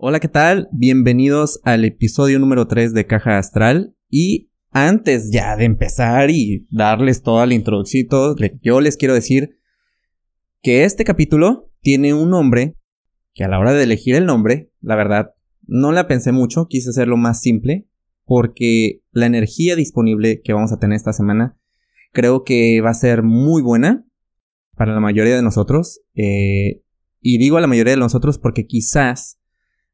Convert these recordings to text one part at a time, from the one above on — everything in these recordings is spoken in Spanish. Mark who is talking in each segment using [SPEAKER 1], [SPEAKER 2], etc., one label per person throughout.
[SPEAKER 1] Hola, ¿qué tal? Bienvenidos al episodio número 3 de Caja Astral. Y antes ya de empezar y darles toda la introducción yo les quiero decir que este capítulo tiene un nombre que a la hora de elegir el nombre, la verdad, no la pensé mucho, quise hacerlo más simple, porque la energía disponible que vamos a tener esta semana creo que va a ser muy buena para la mayoría de nosotros. Eh, y digo a la mayoría de nosotros porque quizás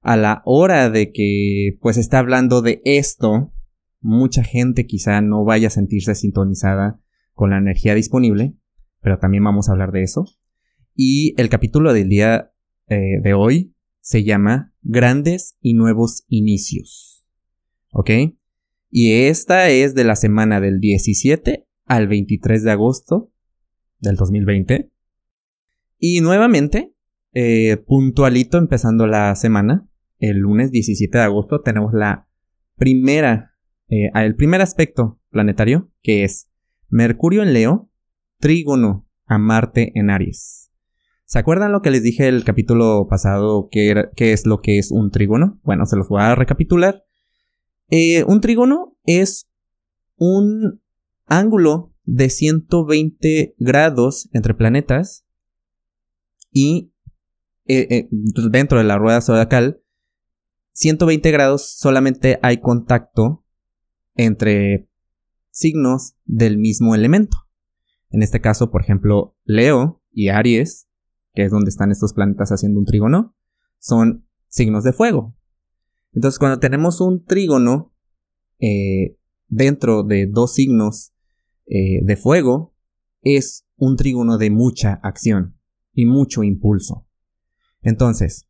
[SPEAKER 1] a la hora de que pues está hablando de esto, mucha gente quizá no vaya a sentirse sintonizada con la energía disponible, pero también vamos a hablar de eso. Y el capítulo del día eh, de hoy se llama Grandes y Nuevos Inicios. ¿Ok? Y esta es de la semana del 17 al 23 de agosto del 2020. Y nuevamente, eh, puntualito empezando la semana, el lunes 17 de agosto tenemos la primera, eh, el primer aspecto planetario, que es Mercurio en Leo, trígono a Marte en Aries. ¿Se acuerdan lo que les dije el capítulo pasado, qué, es lo que es un trígono? Bueno, se los voy a recapitular. Eh, un trígono es un ángulo de 120 grados entre planetas y eh, dentro de la rueda zodiacal 120 grados solamente hay contacto entre signos del mismo elemento. En este caso, por ejemplo, Leo y Aries, que es donde están estos planetas haciendo un trígono, son signos de fuego. Entonces, cuando tenemos un trígono eh, dentro de dos signos eh, de fuego, es un trígono de mucha acción y mucho impulso. Entonces,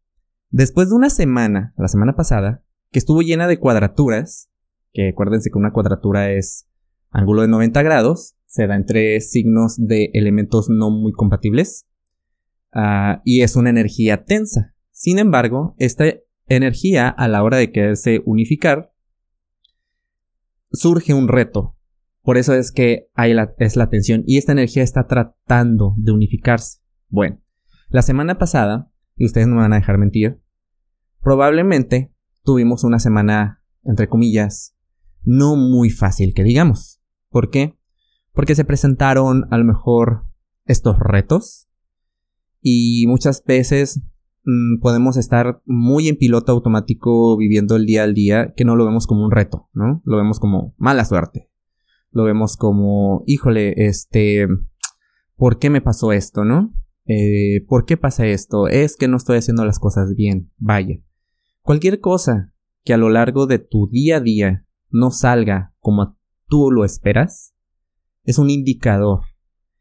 [SPEAKER 1] Después de una semana, la semana pasada, que estuvo llena de cuadraturas, que acuérdense que una cuadratura es ángulo de 90 grados, se da entre signos de elementos no muy compatibles, ah, y es una energía tensa. Sin embargo, esta energía, a la hora de quererse unificar, surge un reto. Por eso es que hay la, es la tensión, y esta energía está tratando de unificarse. Bueno, la semana pasada, y ustedes no me van a dejar mentir, probablemente tuvimos una semana, entre comillas, no muy fácil que digamos. ¿Por qué? Porque se presentaron a lo mejor estos retos y muchas veces mm, podemos estar muy en piloto automático viviendo el día al día que no lo vemos como un reto, ¿no? Lo vemos como mala suerte. Lo vemos como, híjole, este, ¿por qué me pasó esto, no? Eh, ¿Por qué pasa esto? Es que no estoy haciendo las cosas bien. Vaya. Cualquier cosa que a lo largo de tu día a día no salga como tú lo esperas, es un indicador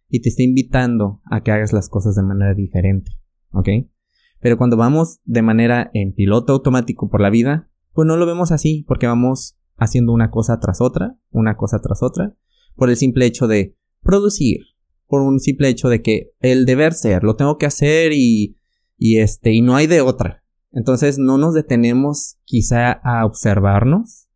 [SPEAKER 1] y te está invitando a que hagas las cosas de manera diferente, ¿ok? Pero cuando vamos de manera en piloto automático por la vida, pues no lo vemos así, porque vamos haciendo una cosa tras otra, una cosa tras otra, por el simple hecho de producir, por un simple hecho de que el deber ser, lo tengo que hacer y, y este, y no hay de otra. Entonces no nos detenemos quizá a observarnos,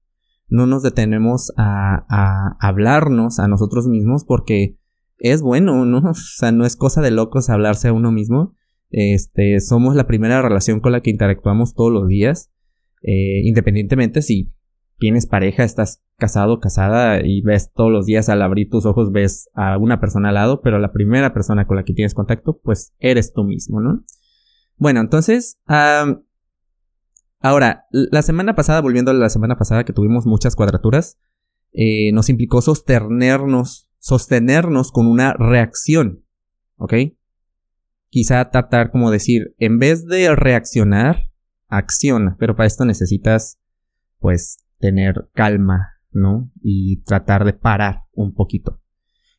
[SPEAKER 1] no nos detenemos a, a hablarnos a nosotros mismos porque es bueno, ¿no? O sea, no es cosa de locos hablarse a uno mismo. Este, somos la primera relación con la que interactuamos todos los días. Eh, independientemente si tienes pareja, estás casado, casada y ves todos los días al abrir tus ojos ves a una persona al lado, pero la primera persona con la que tienes contacto, pues eres tú mismo, ¿no? Bueno, entonces, Ahora, la semana pasada, volviendo a la semana pasada que tuvimos muchas cuadraturas, eh, nos implicó sostenernos, sostenernos con una reacción, ¿ok? Quizá tratar como decir, en vez de reaccionar, acciona, pero para esto necesitas, pues, tener calma, ¿no? Y tratar de parar un poquito.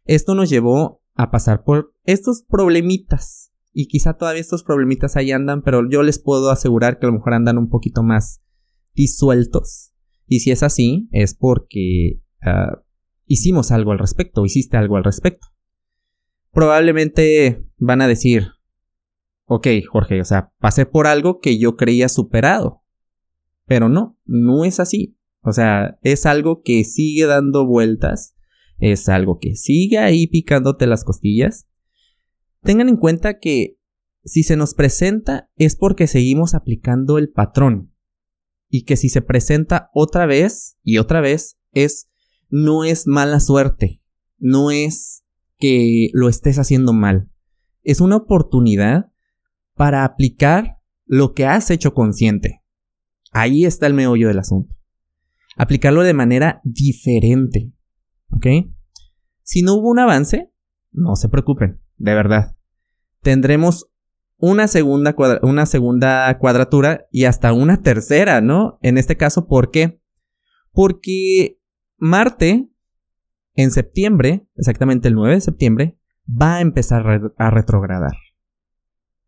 [SPEAKER 1] Esto nos llevó a pasar por estos problemitas y quizá todavía estos problemitas ahí andan, pero yo les puedo asegurar que a lo mejor andan un poquito más disueltos. Y si es así, es porque ah, hicimos algo al respecto, hiciste algo al respecto. Probablemente van a decir, ok, Jorge, o sea, pasé por algo que yo creía superado. Pero no, no es así. O sea, es algo que sigue dando vueltas, es algo que sigue ahí picándote las costillas Tengan en cuenta que si se nos presenta es porque seguimos aplicando el patrón. y que si se presenta otra vez y otra vez es no es mala suerte, no es que lo estés haciendo mal. Es una oportunidad para aplicar lo que has hecho consciente. Ahí está el meollo del asunto. Aplicarlo de manera diferente. ¿Ok? Si no hubo un avance, no se preocupen, de verdad. Tendremos una segunda, una segunda cuadratura y hasta una tercera, ¿no? En este caso, ¿por qué? Porque Marte, en septiembre, exactamente el 9 de septiembre, va a empezar a retrogradar.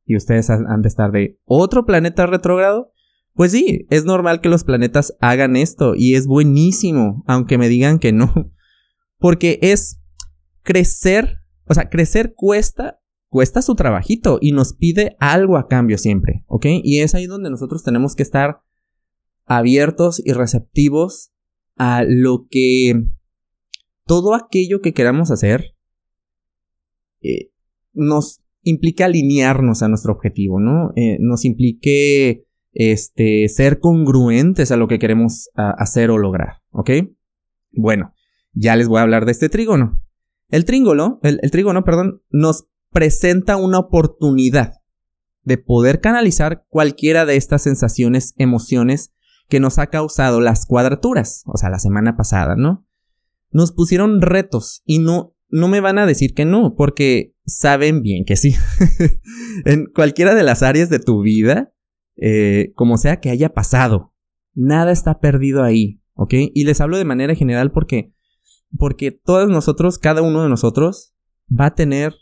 [SPEAKER 1] Y ustedes han de estar de otro planeta retrogrado. Pues sí, es normal que los planetas hagan esto y es buenísimo, aunque me digan que no. Porque es crecer, o sea, crecer cuesta cuesta su trabajito y nos pide algo a cambio siempre, ¿ok? Y es ahí donde nosotros tenemos que estar abiertos y receptivos a lo que todo aquello que queramos hacer eh, nos implica alinearnos a nuestro objetivo, ¿no? Eh, nos implique este, ser congruentes a lo que queremos hacer o lograr, ¿ok? Bueno, ya les voy a hablar de este trígono. El trígono, el, el trígono, perdón, nos presenta una oportunidad de poder canalizar cualquiera de estas sensaciones, emociones que nos ha causado las cuadraturas, o sea, la semana pasada, ¿no? Nos pusieron retos y no, no me van a decir que no, porque saben bien que sí. en cualquiera de las áreas de tu vida, eh, como sea que haya pasado, nada está perdido ahí, ¿ok? Y les hablo de manera general porque, porque todos nosotros, cada uno de nosotros, va a tener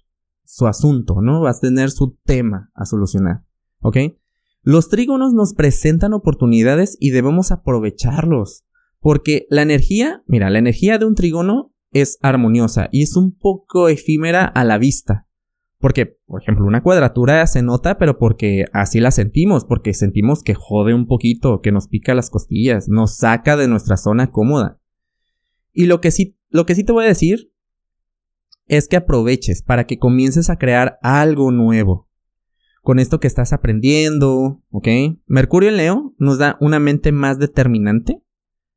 [SPEAKER 1] su asunto, ¿no? Vas a tener su tema a solucionar, ¿ok? Los trígonos nos presentan oportunidades y debemos aprovecharlos, porque la energía, mira, la energía de un trígono es armoniosa y es un poco efímera a la vista. Porque, por ejemplo, una cuadratura se nota, pero porque así la sentimos, porque sentimos que jode un poquito, que nos pica las costillas, nos saca de nuestra zona cómoda. Y lo que sí, lo que sí te voy a decir es que aproveches para que comiences a crear algo nuevo. Con esto que estás aprendiendo, ¿ok? Mercurio en Leo nos da una mente más determinante,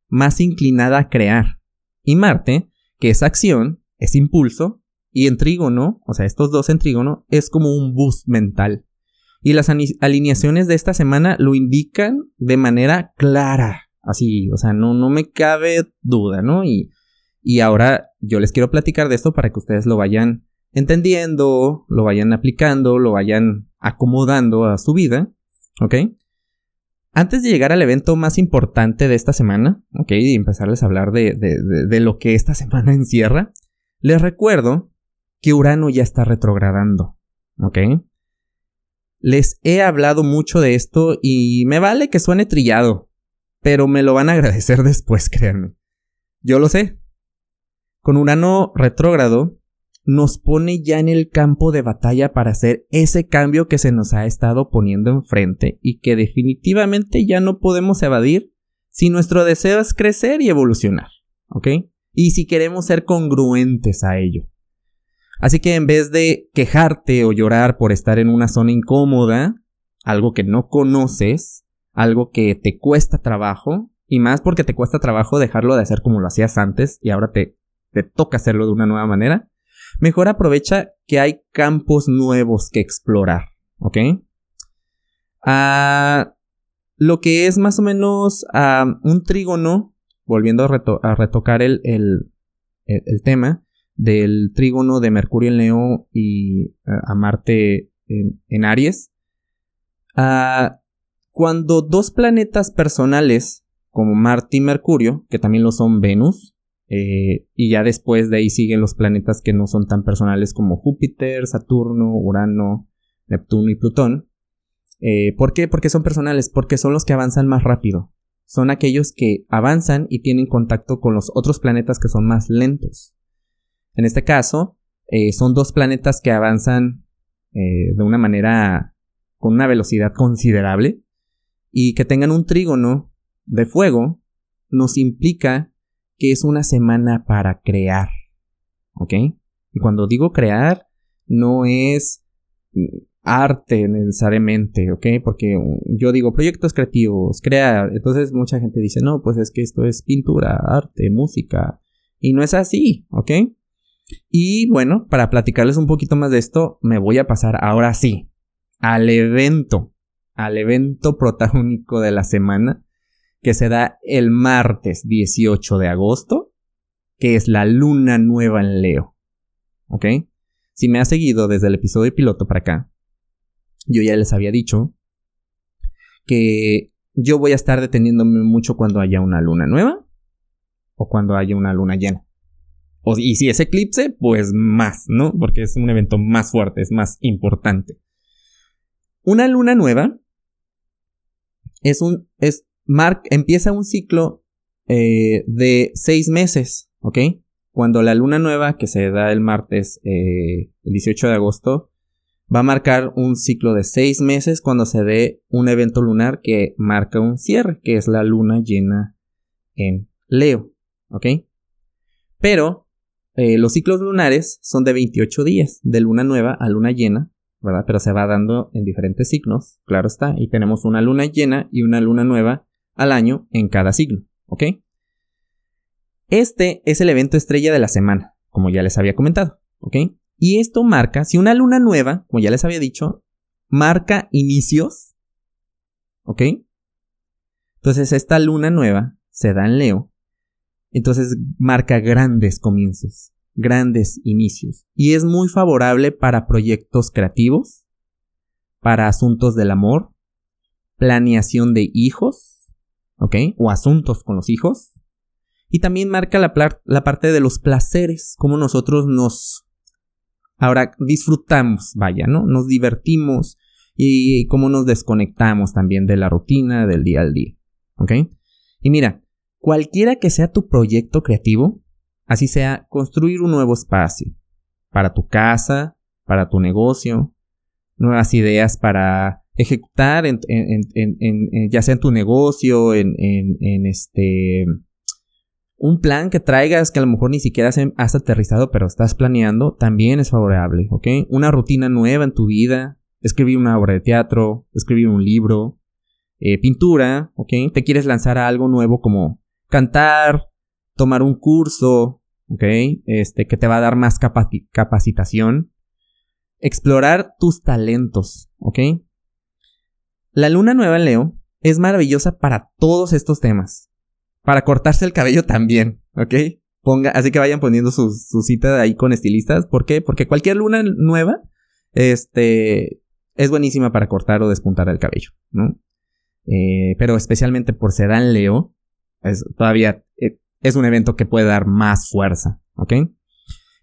[SPEAKER 1] más inclinada a crear. Y Marte, que es acción, es impulso, y en trígono, o sea, estos dos en trígono, es como un boost mental. Y las alineaciones de esta semana lo indican de manera clara. Así, o sea, no, no me cabe duda, ¿no? Y y ahora yo les quiero platicar de esto para que ustedes lo vayan entendiendo, lo vayan aplicando, lo vayan acomodando a su vida, ¿ok? Antes de llegar al evento más importante de esta semana, ¿ok? Y empezarles a hablar de, de, lo que esta semana encierra, les recuerdo que Urano ya está retrogradando, ¿ok? Les he hablado mucho de esto y me vale que suene trillado, pero me lo van a agradecer después, créanme. Yo lo sé, con Urano retrógrado, nos pone ya en el campo de batalla para hacer ese cambio que se nos ha estado poniendo enfrente y que definitivamente ya no podemos evadir si nuestro deseo es crecer y evolucionar, ¿ok? Y si queremos ser congruentes a ello. Así que en vez de quejarte o llorar por estar en una zona incómoda, algo que no conoces, algo que te cuesta trabajo, y más porque te cuesta trabajo dejarlo de hacer como lo hacías antes y ahora te te toca hacerlo de una nueva manera, mejor aprovecha que hay campos nuevos que explorar, ¿ok? Ah, lo que es más o menos ah, un trígono, volviendo a, retocar el, el, tema del trígono de Mercurio en Leo y ah, a Marte en, Aries, cuando dos planetas personales como Marte y Mercurio, que también lo son Venus, eh, y ya después de ahí siguen los planetas que no son tan personales como Júpiter, Saturno, Urano, Neptuno y Plutón. Eh, ¿Por qué? Porque son personales, porque son los que avanzan más rápido. Son aquellos que avanzan y tienen contacto con los otros planetas que son más lentos. En este caso, eh, son dos planetas que avanzan de una manera con una velocidad considerable y que tengan un trígono de fuego nos implica que es una semana para crear. ¿Ok? Y cuando digo crear, no es arte necesariamente, ¿ok? Porque yo digo proyectos creativos, crear, entonces mucha gente dice, no, pues es que esto es pintura, arte, música, y no es así, ¿ok? Y bueno, para platicarles un poquito más de esto, me voy a pasar ahora sí al evento, al evento protagónico de la semana, que se da el martes 18 de agosto, que es la luna nueva en Leo, ¿ok? Si me ha seguido desde el episodio piloto para acá, yo ya les había dicho que yo voy a estar deteniéndome mucho cuando haya una luna nueva o cuando haya una luna llena. O, y si es eclipse, pues más, ¿no? Porque es un evento más fuerte, es más importante. Una luna nueva es un, es, mark, empieza un ciclo eh, de seis meses, ¿ok? Cuando la luna nueva, que se da el martes, eh, el 18 de agosto, va a marcar un ciclo de seis meses cuando se dé un evento lunar que marca un cierre, que es la luna llena en Leo. ¿Ok? Pero eh, los ciclos lunares son de 28 días, de luna nueva a luna llena, ¿verdad? Pero se va dando en diferentes ciclos, claro está, y tenemos una luna llena y una luna nueva al año en cada signo, ¿ok? Este es el evento estrella de la semana, como ya les había comentado, ¿ok? Y esto marca, si una luna nueva, como ya les había dicho, marca inicios, ¿ok? Entonces esta luna nueva se da en Leo, entonces marca grandes comienzos, grandes inicios. Y es muy favorable para proyectos creativos, para asuntos del amor, planeación de hijos, ¿ok? O asuntos con los hijos. Y también marca la, parte de los placeres, como nosotros nos Ahora disfrutamos, vaya, ¿no? Nos divertimos y cómo nos desconectamos también de la rutina del día al día. ¿Ok? Y mira, cualquiera que sea tu proyecto creativo, así sea construir un nuevo espacio para tu casa, para tu negocio, nuevas ideas para ejecutar en, ya sea en tu negocio, en, este un plan que traigas que a lo mejor ni siquiera has aterrizado, pero estás planeando, también es favorable, ¿ok? Una rutina nueva en tu vida, escribir una obra de teatro, escribir un libro, eh, pintura, ¿ok? Te quieres lanzar a algo nuevo como cantar, tomar un curso, ¿ok? Este, que te va a dar más capacitación. Explorar tus talentos, ¿ok? La luna nueva en Leo es maravillosa para todos estos temas. Para cortarse el cabello también, ¿ok? Ponga, así que vayan poniendo su, su cita ahí con estilistas. ¿Por qué? Porque cualquier luna nueva, este, es buenísima para cortar o despuntar el cabello, ¿no? Eh, pero especialmente por ser en Leo, es, todavía eh, es un evento que puede dar más fuerza, ¿ok?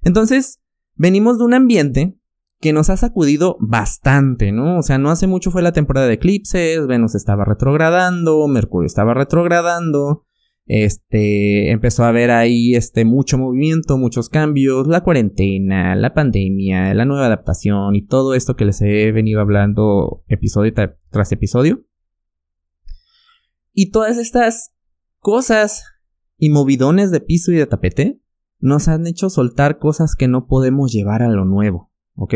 [SPEAKER 1] Entonces, venimos de un ambiente que nos ha sacudido bastante, ¿no? O sea, no hace mucho fue la temporada de eclipses, Venus estaba retrogradando, Mercurio estaba retrogradando, este, empezó a haber ahí este, mucho movimiento, muchos cambios, la cuarentena, la pandemia, la nueva adaptación y todo esto que les he venido hablando episodio tras episodio. Y todas estas cosas y movidones de piso y de tapete nos han hecho soltar cosas que no podemos llevar a lo nuevo, ¿ok?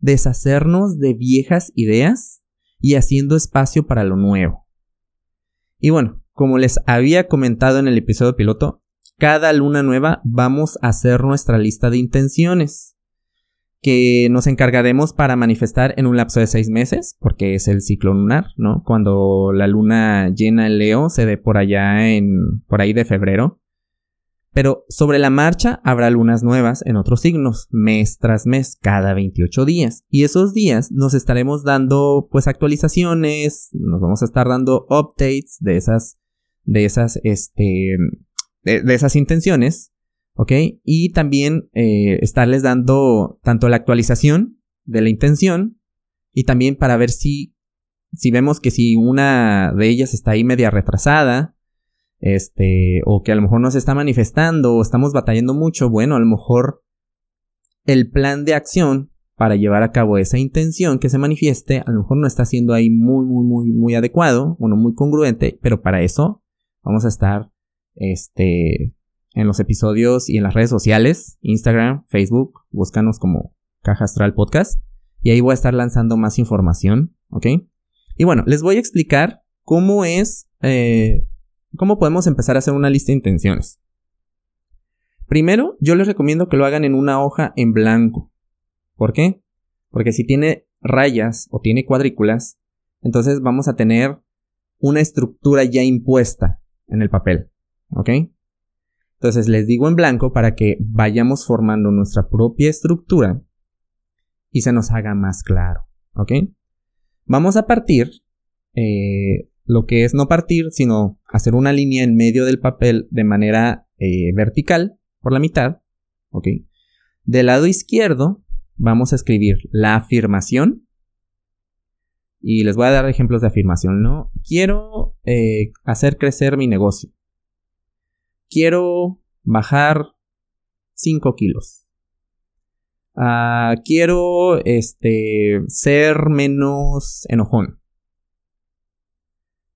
[SPEAKER 1] Deshacernos de viejas ideas y haciendo espacio para lo nuevo. Y bueno, como les había comentado en el episodio piloto, cada luna nueva vamos a hacer nuestra lista de intenciones que nos encargaremos para manifestar en un lapso de seis meses, porque es el ciclo lunar, ¿no? Cuando la luna llena el Leo se dé por allá en, por ahí de febrero. Pero sobre la marcha habrá lunas nuevas en otros signos, mes tras mes, cada 28 días. Y esos días nos estaremos dando pues actualizaciones, nos vamos a estar dando updates de esas de esas, este, de, esas intenciones, ¿ok? Y también eh, estarles dando tanto la actualización de la intención y también para ver si, si vemos que si una de ellas está ahí media retrasada, este, o que a lo mejor no se está manifestando o estamos batallando mucho, bueno, a lo mejor el plan de acción para llevar a cabo esa intención que se manifieste, a lo mejor no está siendo ahí muy, muy, muy, muy adecuado, o no muy congruente, pero para eso Vamos a estar este, en los episodios y en las redes sociales, Instagram, Facebook, búscanos como Caja Astral Podcast. Y ahí voy a estar lanzando más información, ¿ok? Y bueno, les voy a explicar cómo es, eh, cómo podemos empezar a hacer una lista de intenciones. Primero, yo les recomiendo que lo hagan en una hoja en blanco. ¿Por qué? Porque si tiene rayas o tiene cuadrículas, entonces vamos a tener una estructura ya impuesta en el papel. ¿Ok? Entonces les digo en blanco para que vayamos formando nuestra propia estructura y se nos haga más claro. ¿Ok? Vamos a partir, eh, lo que es no partir, sino hacer una línea en medio del papel de manera eh, vertical por la mitad. ¿Ok? Del lado izquierdo vamos a escribir la afirmación. Y les voy a dar ejemplos de afirmación, ¿no? Quiero eh, hacer crecer mi negocio. Quiero bajar 5 kilos. Ah, quiero este, ser menos enojón.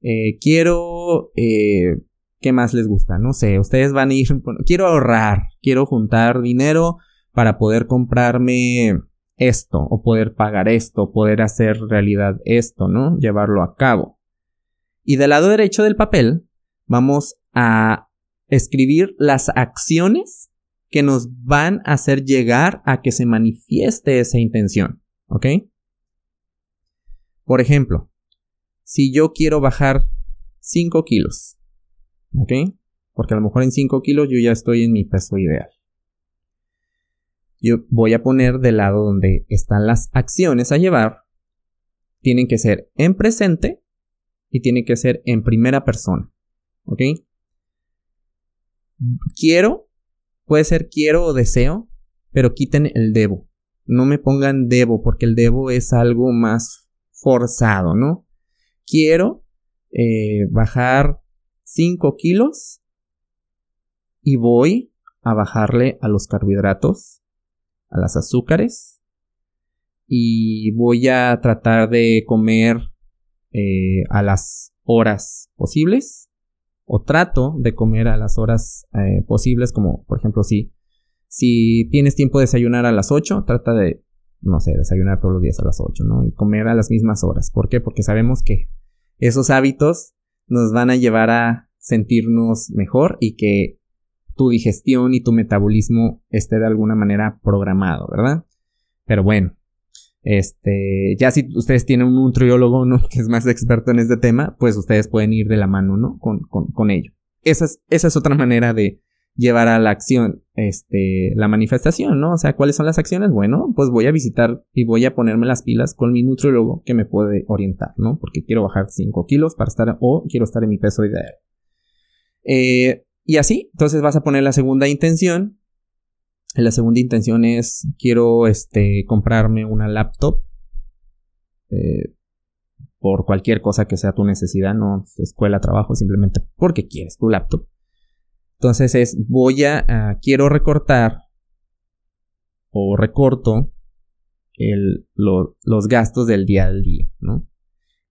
[SPEAKER 1] Eh, quiero... Eh, ¿Qué más les gusta? No sé, ustedes van a ir... quiero ahorrar, quiero juntar dinero para poder comprarme esto, o poder pagar esto, poder hacer realidad esto, ¿no? Llevarlo a cabo. Y del lado derecho del papel vamos a escribir las acciones que nos van a hacer llegar a que se manifieste esa intención, ¿ok? Por ejemplo, si yo quiero bajar 5 kilos, ¿ok? Porque a lo mejor en 5 kilos yo ya estoy en mi peso ideal. Yo voy a poner del lado donde están las acciones a llevar. Tienen que ser en presente y tienen que ser en primera persona. ¿Ok? Quiero, puede ser quiero o deseo, pero quiten el debo. No me pongan debo porque el debo es algo más forzado, ¿no? Quiero eh, bajar 5 kilos y voy a bajarle a los carbohidratos a las azúcares y voy a tratar de comer eh, a las horas posibles o trato de comer a las horas eh, posibles como por ejemplo si si tienes tiempo de desayunar a las 8 trata de no sé desayunar todos los días a las 8 no y comer a las mismas horas ¿por qué? porque sabemos que esos hábitos nos van a llevar a sentirnos mejor y que tu digestión y tu metabolismo esté de alguna manera programado, ¿verdad? Pero bueno, este, ya si ustedes tienen un nutriólogo, ¿no? Que es más experto en este tema, pues ustedes pueden ir de la mano, ¿no? Con, con, con ello. Esa es, esa es otra manera de llevar a la acción, este, la manifestación, ¿no? O sea, ¿cuáles son las acciones? Bueno, pues voy a visitar y voy a ponerme las pilas con mi nutriólogo que me puede orientar, ¿no? Porque quiero bajar 5 kilos para estar, o quiero estar en mi peso ideal. Eh, y así, entonces vas a poner la segunda intención. La segunda intención es quiero este, comprarme una laptop. Eh, por cualquier cosa que sea tu necesidad, no escuela, trabajo, simplemente porque quieres tu laptop. Entonces es voy a, quiero recortar o recorto el, los gastos del día al día, ¿no?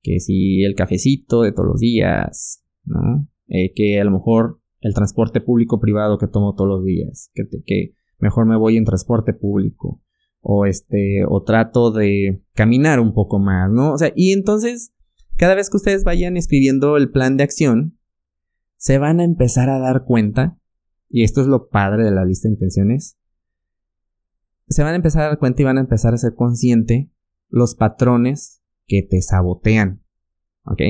[SPEAKER 1] Que si el cafecito de todos los días, ¿no? Eh, que a lo mejor el transporte público privado que tomo todos los días, que, que mejor me voy en transporte público o este o trato de caminar un poco más, ¿no? O sea, y entonces cada vez que ustedes vayan escribiendo el plan de acción se van a empezar a dar cuenta y esto es lo padre de la lista de intenciones. Se van a empezar a dar cuenta y van a empezar a ser consciente los patrones que te sabotean. ¿Ok?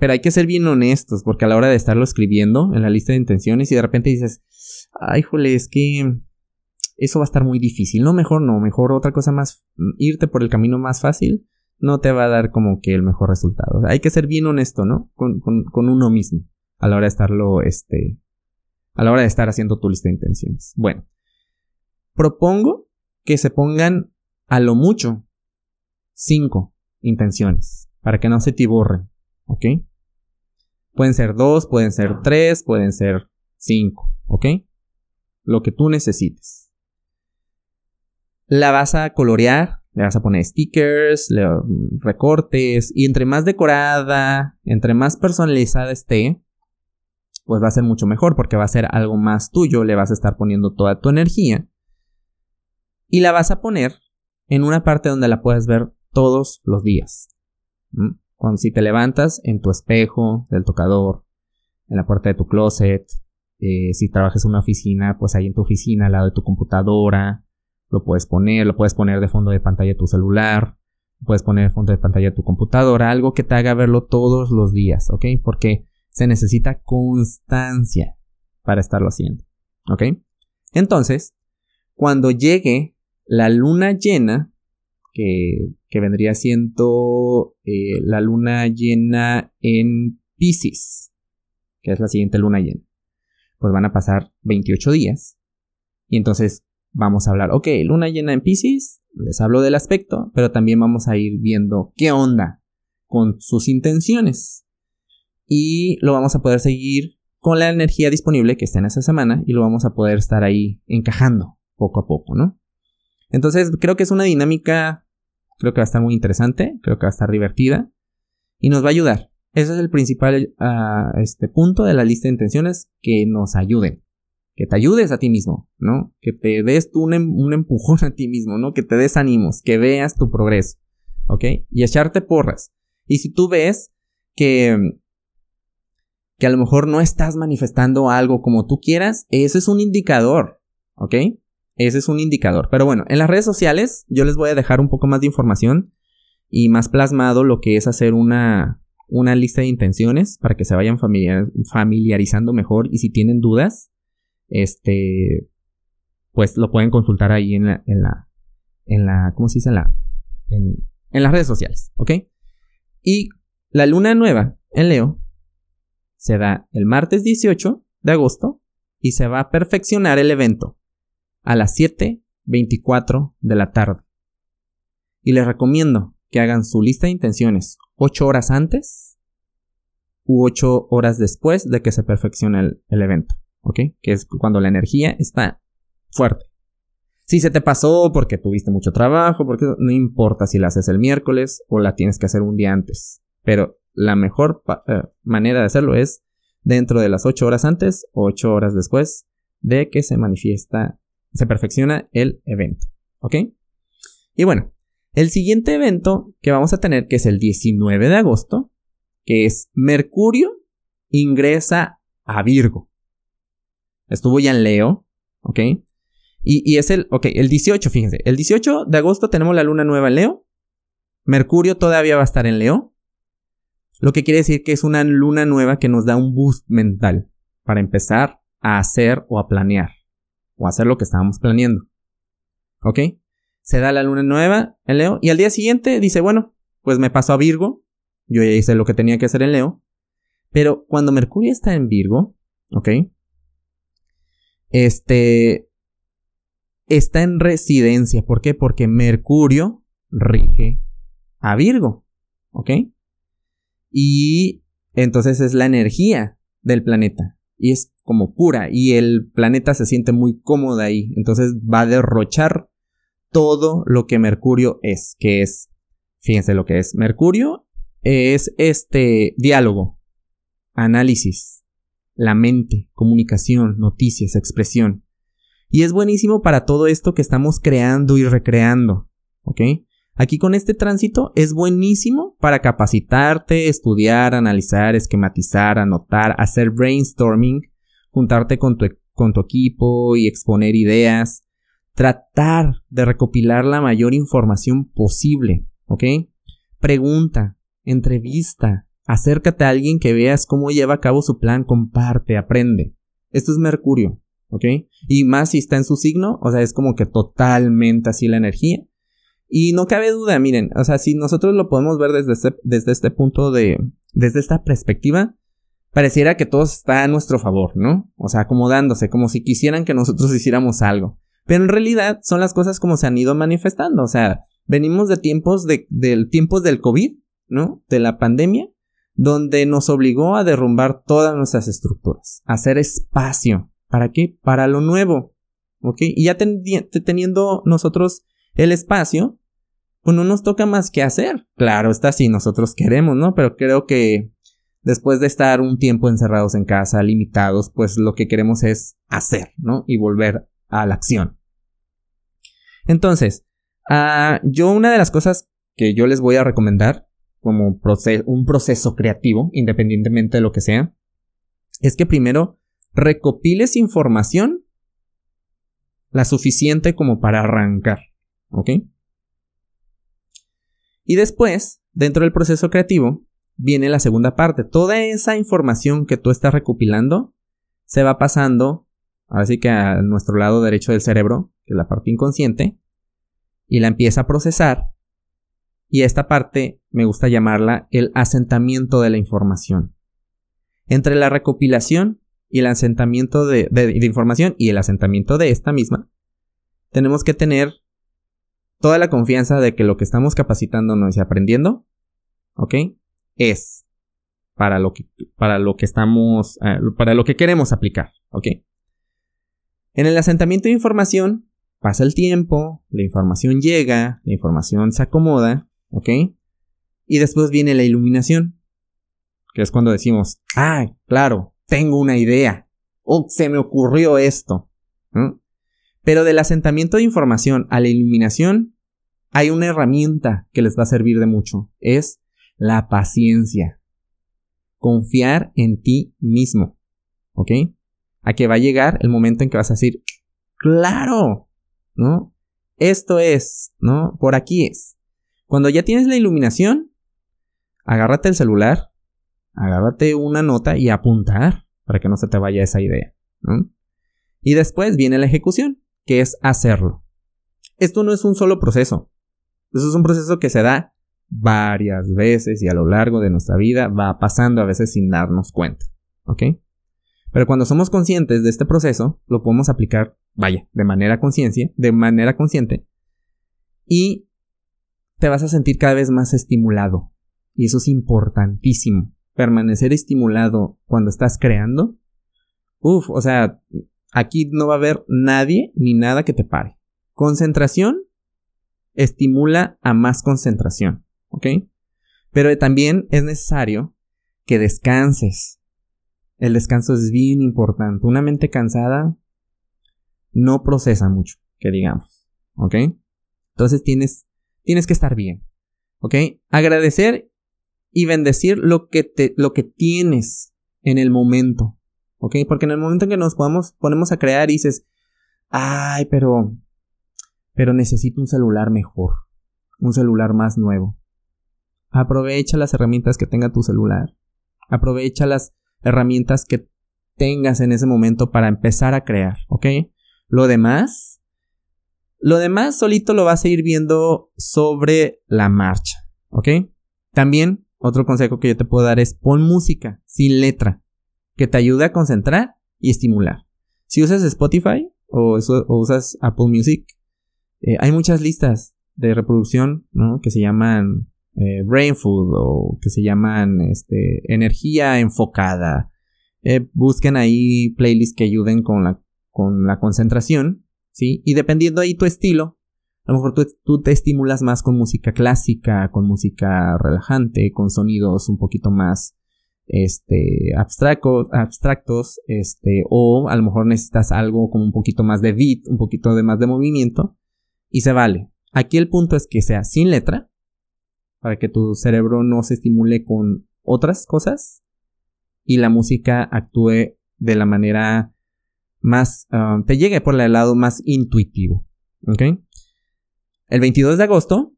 [SPEAKER 1] pero hay que ser bien honestos, porque a la hora de estarlo escribiendo en la lista de intenciones y de repente dices, ay, jole, es que eso va a estar muy difícil. No, mejor no, mejor otra cosa más, irte por el camino más fácil no te va a dar como que el mejor resultado. hay que ser bien honesto, ¿no? Con, con, uno mismo a la hora de estarlo, este, a la hora de estar haciendo tu lista de intenciones. Bueno, propongo que se pongan a lo mucho cinco intenciones para que no se te borren. ¿ok? Pueden ser dos, pueden ser tres, pueden ser cinco, ¿ok? Lo que tú necesites. La vas a colorear, le vas a poner stickers, recortes, y entre más decorada, entre más personalizada esté, pues va a ser mucho mejor porque va a ser algo más tuyo, le vas a estar poniendo toda tu energía y la vas a poner en una parte donde la puedes ver todos los días. Cuando si te levantas en tu espejo del tocador, en la puerta de tu closet, eh, si trabajas en una oficina, pues ahí en tu oficina, al lado de tu computadora, lo puedes poner, lo puedes poner de fondo de pantalla tu celular, puedes poner de fondo de pantalla tu computadora, algo que te haga verlo todos los días, ¿ok? Porque se necesita constancia para estarlo haciendo, ¿ok? Entonces, cuando llegue la luna llena, que, vendría siendo eh, la luna llena en Pisces, que es la siguiente luna llena, pues van a pasar 28 días. Y entonces vamos a hablar, ok, luna llena en Pisces, les hablo del aspecto, pero también vamos a ir viendo qué onda con sus intenciones. Y lo vamos a poder seguir con la energía disponible que está en esa semana y lo vamos a poder estar ahí encajando poco a poco, ¿no? Entonces creo que es una dinámica, creo que va a estar muy interesante, creo que va a estar divertida y nos va a ayudar. Ese es el principal ah, este punto de la lista de intenciones, que nos ayuden. Que te ayudes a ti mismo, ¿no? Que te des un, em, un empujón a ti mismo, ¿no? Que te des ánimos, que veas tu progreso, ¿ok? Y echarte porras. Y si tú ves que que a lo mejor no estás manifestando algo como tú quieras, ese es un indicador, ¿ok? Ese es un indicador. Pero bueno, en las redes sociales yo les voy a dejar un poco más de información y más plasmado lo que es hacer una, una lista de intenciones para que se vayan familiarizando mejor y si tienen dudas, este, pues lo pueden consultar ahí en la, en la, en la, ¿cómo se dice? En la, en, en las redes sociales, ¿ok? Y la luna nueva en Leo se da el martes 18 de agosto y se va a perfeccionar el evento a las 7.24 de la tarde. Y les recomiendo que hagan su lista de intenciones 8 horas antes u 8 horas después de que se perfeccione el evento, ¿ok? Que es cuando la energía está fuerte. Si se te pasó porque tuviste mucho trabajo, porque no importa si la haces el miércoles o la tienes que hacer un día antes, pero la mejor eh, manera de hacerlo es dentro de las 8 horas antes o 8 horas después de que se manifiesta, se perfecciona el evento. ¿Ok? Y bueno, el siguiente evento que vamos a tener, que es el 19 de agosto, que es Mercurio ingresa a Virgo. Estuvo ya en Leo, ¿ok? Y, y, es el, ok, el 18, fíjense, el 18 de agosto tenemos la luna nueva en Leo. Mercurio todavía va a estar en Leo. Lo que quiere decir que es una luna nueva que nos da un boost mental para empezar a hacer o a planear o hacer lo que estábamos planeando. ¿Ok? Se da la luna nueva en Leo y al día siguiente dice, bueno, pues me paso a Virgo. Yo ya hice lo que tenía que hacer en Leo. Pero cuando Mercurio está en Virgo, ¿ok? Este está en residencia. ¿Por qué? Porque Mercurio rige a Virgo. ¿Ok? y entonces es la energía del planeta y es como pura y el planeta se siente muy cómodo ahí, entonces va a derrochar todo lo que Mercurio es, que es, fíjense lo que es, Mercurio es este diálogo, análisis, la mente, comunicación, noticias, expresión. Y es buenísimo para todo esto que estamos creando y recreando, ¿ok? Aquí con este tránsito es buenísimo para capacitarte, estudiar, analizar, esquematizar, anotar, hacer brainstorming, juntarte con tu, con tu equipo y exponer ideas, tratar de recopilar la mayor información posible, ¿ok? Pregunta, entrevista, acércate a alguien que veas cómo lleva a cabo su plan, comparte, aprende. Esto es Mercurio, ¿ok? Y más si está en su signo, o sea, es como que totalmente así la energía. Y no cabe duda, miren, o sea, si nosotros lo podemos ver desde este, desde este punto de, desde esta perspectiva, pareciera que todo está a nuestro favor, ¿no? O sea, acomodándose, como si quisieran que nosotros hiciéramos algo. Pero en realidad son las cosas como se han ido manifestando, o sea, venimos de tiempos de, tiempos del COVID, ¿no? De la pandemia, donde nos obligó a derrumbar todas nuestras estructuras, a hacer espacio. ¿Para qué? Para lo nuevo, ¿ok? Y ya teniendo nosotros el espacio, pues no nos toca más que hacer. Claro, está si nosotros queremos, ¿no? Pero creo que después de estar un tiempo encerrados en casa, limitados, pues lo que queremos es hacer, ¿no? Y volver a la acción. Entonces, Ah, yo una de las cosas que yo les voy a recomendar como un proceso creativo, independientemente de lo que sea, es que primero recopiles información la suficiente como para arrancar, ¿ok? Y después, dentro del proceso creativo, viene la segunda parte. Toda esa información que tú estás recopilando se va pasando, así que a nuestro lado derecho del cerebro, que es la parte inconsciente, y la empieza a procesar. Y esta parte me gusta llamarla el asentamiento de la información. Entre la recopilación y el asentamiento de, información y el asentamiento de esta misma, tenemos que tener toda la confianza de que lo que estamos capacitándonos y aprendiendo, ¿ok? Es para lo que, para lo que estamos, eh, para lo que queremos aplicar, ¿ok? En el asentamiento de información pasa el tiempo, la información llega, la información se acomoda, ¿ok? Y después viene la iluminación, que es cuando decimos, ah, claro, tengo una idea, o se me ocurrió esto, Pero del asentamiento de información a la iluminación hay una herramienta que les va a servir de mucho, es la paciencia. Confiar en ti mismo, ¿ok? A que va a llegar el momento en que vas a decir, claro, ¿no? Esto es, ¿no? Por aquí es. Cuando ya tienes la iluminación, agárrate el celular, agárrate una nota y apuntar para que no se te vaya esa idea, ¿no? Y después viene la ejecución, que es hacerlo. Esto no es un solo proceso. Eso es un proceso que se da varias veces y a lo largo de nuestra vida va pasando a veces sin darnos cuenta, ¿ok? Pero cuando somos conscientes de este proceso, lo podemos aplicar, vaya, de manera conciencia, de manera consciente, y te vas a sentir cada vez más estimulado. Y eso es importantísimo. Permanecer estimulado cuando estás creando. Uf, o sea, aquí no va a haber nadie ni nada que te pare. Concentración estimula a más concentración, ¿ok? Pero también es necesario que descanses. El descanso es bien importante. Una mente cansada no procesa mucho, que digamos, ¿ok? Entonces tienes tienes que estar bien. ¿Ok? Agradecer y bendecir lo que, te, lo que tienes en el momento. ¿Ok? Porque en el momento en que nos podamos, ponemos a crear dices, ay, pero, pero necesito un celular mejor. Un celular más nuevo. Aprovecha las herramientas que tenga tu celular. Aprovecha las herramientas que tengas en ese momento para empezar a crear, ¿ok? Lo demás, lo demás solito lo vas a ir viendo sobre la marcha, ¿ok? También otro consejo que yo te puedo dar es pon música sin letra, que te ayude a concentrar y estimular. Si usas Spotify o, usas Apple Music, eh, hay muchas listas de reproducción. Que se llaman eh, Brain Food o que se llaman este, energía enfocada. Eh, busquen ahí playlists que ayuden con la, con la concentración ¿sí? Y dependiendo ahí tu estilo, a lo mejor tú, te estimulas más con música clásica, con música relajante, con sonidos un poquito más este, abstractos, este, o a lo mejor necesitas algo como un poquito más de beat, un poquito de más de movimiento, y se vale. Aquí el punto es que sea sin letra, para que tu cerebro no se estimule con otras cosas, y la música actúe de la manera más, ah, te llegue por el lado más intuitivo. ¿Ok? El 22 de agosto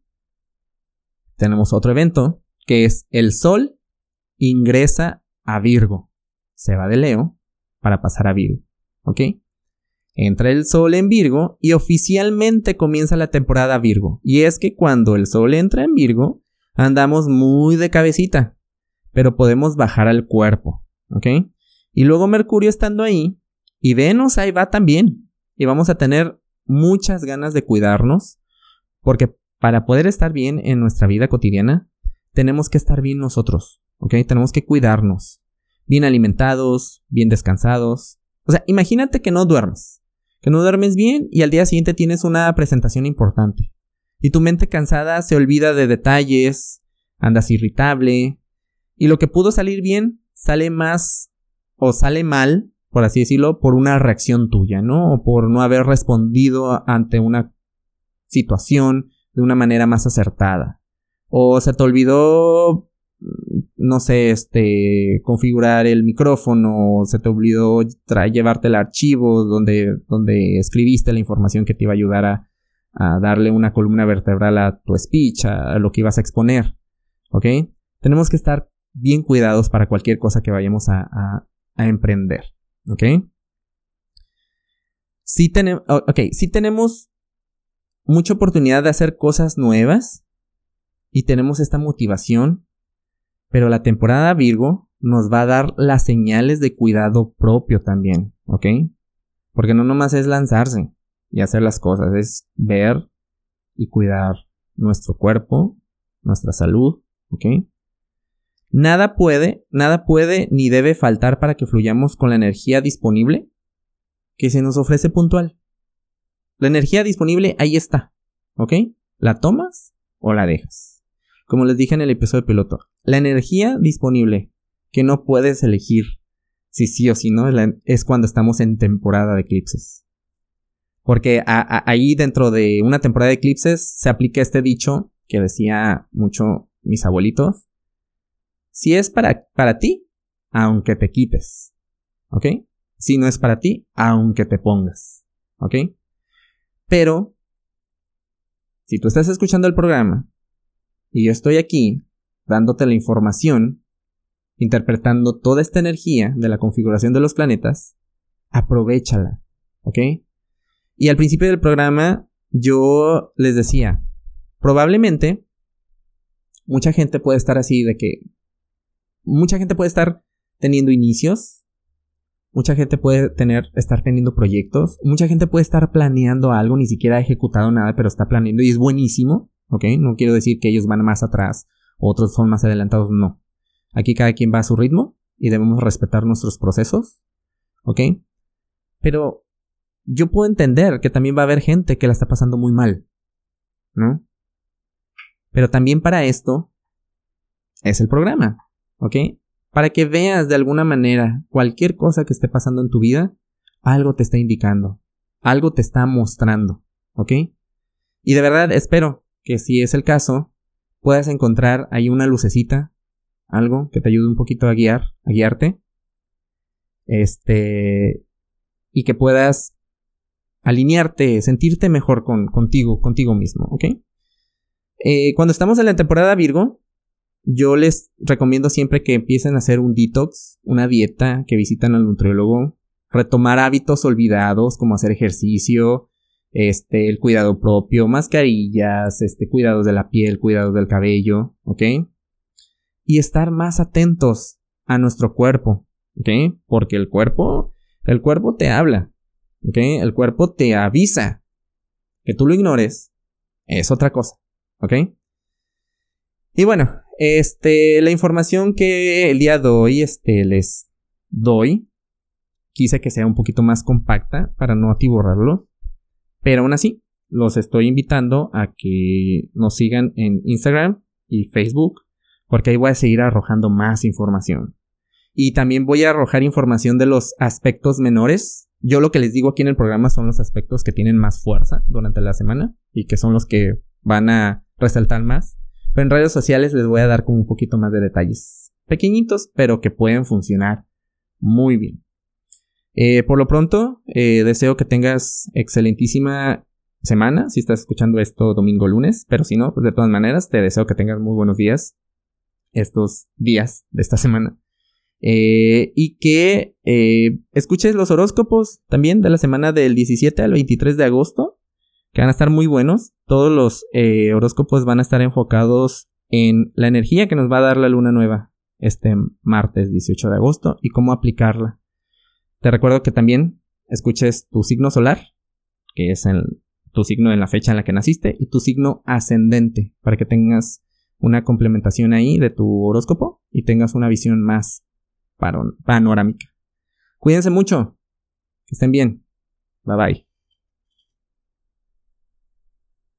[SPEAKER 1] tenemos otro evento que es el Sol ingresa a Virgo. Se va de Leo para pasar a Virgo. ¿Ok? Entra el Sol en Virgo y oficialmente comienza la temporada Virgo. Y es que cuando el Sol entra en Virgo, andamos muy de cabecita, pero podemos bajar al cuerpo. ¿Ok? Y luego Mercurio estando ahí, y Venus ahí va también. Y vamos a tener muchas ganas de cuidarnos. Porque para poder estar bien en nuestra vida cotidiana, tenemos que estar bien nosotros. ¿Ok? Tenemos que cuidarnos. Bien alimentados, bien descansados. O sea, imagínate que no duermes. Que no duermes bien y al día siguiente tienes una presentación importante. Y tu mente cansada se olvida de detalles, andas irritable. Y lo que pudo salir bien sale más o sale mal por así decirlo, por una reacción tuya, ¿no? O por no haber respondido ante una situación de una manera más acertada. O se te olvidó, mm, no sé, este, configurar el micrófono, o se te olvidó llevarte el archivo donde, donde escribiste la información que te iba a ayudar a, darle una columna vertebral a tu speech, a, lo que ibas a exponer. ¿Ok? Tenemos que estar bien cuidados para cualquier cosa que vayamos a, a emprender. ¿Ok? Sí, tenemos, okay, sí tenemos mucha oportunidad de hacer cosas nuevas y tenemos esta motivación, pero la temporada Virgo nos va a dar las señales de cuidado propio también, ¿ok? Porque no nomás es lanzarse y hacer las cosas, es ver y cuidar nuestro cuerpo, nuestra salud, ¿ok? Nada puede, nada puede ni debe faltar para que fluyamos con la energía disponible que se nos ofrece puntual. La energía disponible ahí está, ¿ok? ¿La tomas o la dejas? Como les dije en el episodio piloto, la energía disponible que no puedes elegir si sí o si no es cuando estamos en temporada de eclipses. Porque ahí dentro de una temporada de eclipses se aplica este dicho que decía mucho mis abuelitos. Si es para, para ti, aunque te quites. ¿Ok? Si no es para ti, aunque te pongas. ¿Ok? Pero, si tú estás escuchando el programa y yo estoy aquí dándote la información, interpretando toda esta energía de la configuración de los planetas, aprovechala. ¿Ok? Y al principio del programa yo les decía, probablemente mucha gente puede estar así de que mucha gente puede estar teniendo inicios, mucha gente puede tener estar teniendo proyectos, mucha gente puede estar planeando algo, ni siquiera ha ejecutado nada, pero está planeando y es buenísimo, ¿ok? No quiero decir que ellos van más atrás, otros son más adelantados, no. Aquí cada quien va a su ritmo y debemos respetar nuestros procesos, ¿ok? Pero yo puedo entender que también va a haber gente que la está pasando muy mal, ¿no? Pero también para esto es el programa, ¿ok? Para que veas de alguna manera cualquier cosa que esté pasando en tu vida, algo te está indicando, algo te está mostrando, ¿ok? Y de verdad espero que si es el caso, puedas encontrar ahí una lucecita, algo que te ayude un poquito a guiar, a guiarte, este, y que puedas alinearte, sentirte mejor con, contigo, contigo mismo, ¿ok? Eh, cuando estamos en la temporada Virgo, yo les recomiendo siempre que empiecen a hacer un detox, una dieta, que visitan al nutriólogo, retomar hábitos olvidados como hacer ejercicio, este, el cuidado propio, mascarillas, este, cuidados de la piel, cuidados del cabello, ¿ok? Y estar más atentos a nuestro cuerpo, ¿ok? Porque el cuerpo, el cuerpo te habla, ¿ok? El cuerpo te avisa. Que tú lo ignores es otra cosa, ¿ok? Y bueno, este, la información que el día de hoy, este, les doy, quise que sea un poquito más compacta para no atiborrarlo, pero aún así, los estoy invitando a que nos sigan en Instagram y Facebook, porque ahí voy a seguir arrojando más información. Y también voy a arrojar información de los aspectos menores yo lo que les digo aquí en el programa son los aspectos que tienen más fuerza durante la semana y que son los que van a resaltar más. Pero en redes sociales les voy a dar como un poquito más de detalles. Pequeñitos, pero que pueden funcionar muy bien. Eh, por lo pronto, eh, deseo que tengas excelentísima semana. Si estás escuchando esto domingo lunes, pero si no, pues de todas maneras, te deseo que tengas muy buenos días estos días de esta semana. Eh, y que escuches los horóscopos también de la semana del 17 al 23 de agosto, que van a estar muy buenos. Todos los eh, horóscopos van a estar enfocados en la energía que nos va a dar la luna nueva este martes 18 de agosto y cómo aplicarla. Te recuerdo que también escuches tu signo solar, que es tu signo en la fecha en la que naciste, y tu signo ascendente, para que tengas una complementación ahí de tu horóscopo y tengas una visión más panorámica. Cuídense mucho. Que estén bien. Bye bye.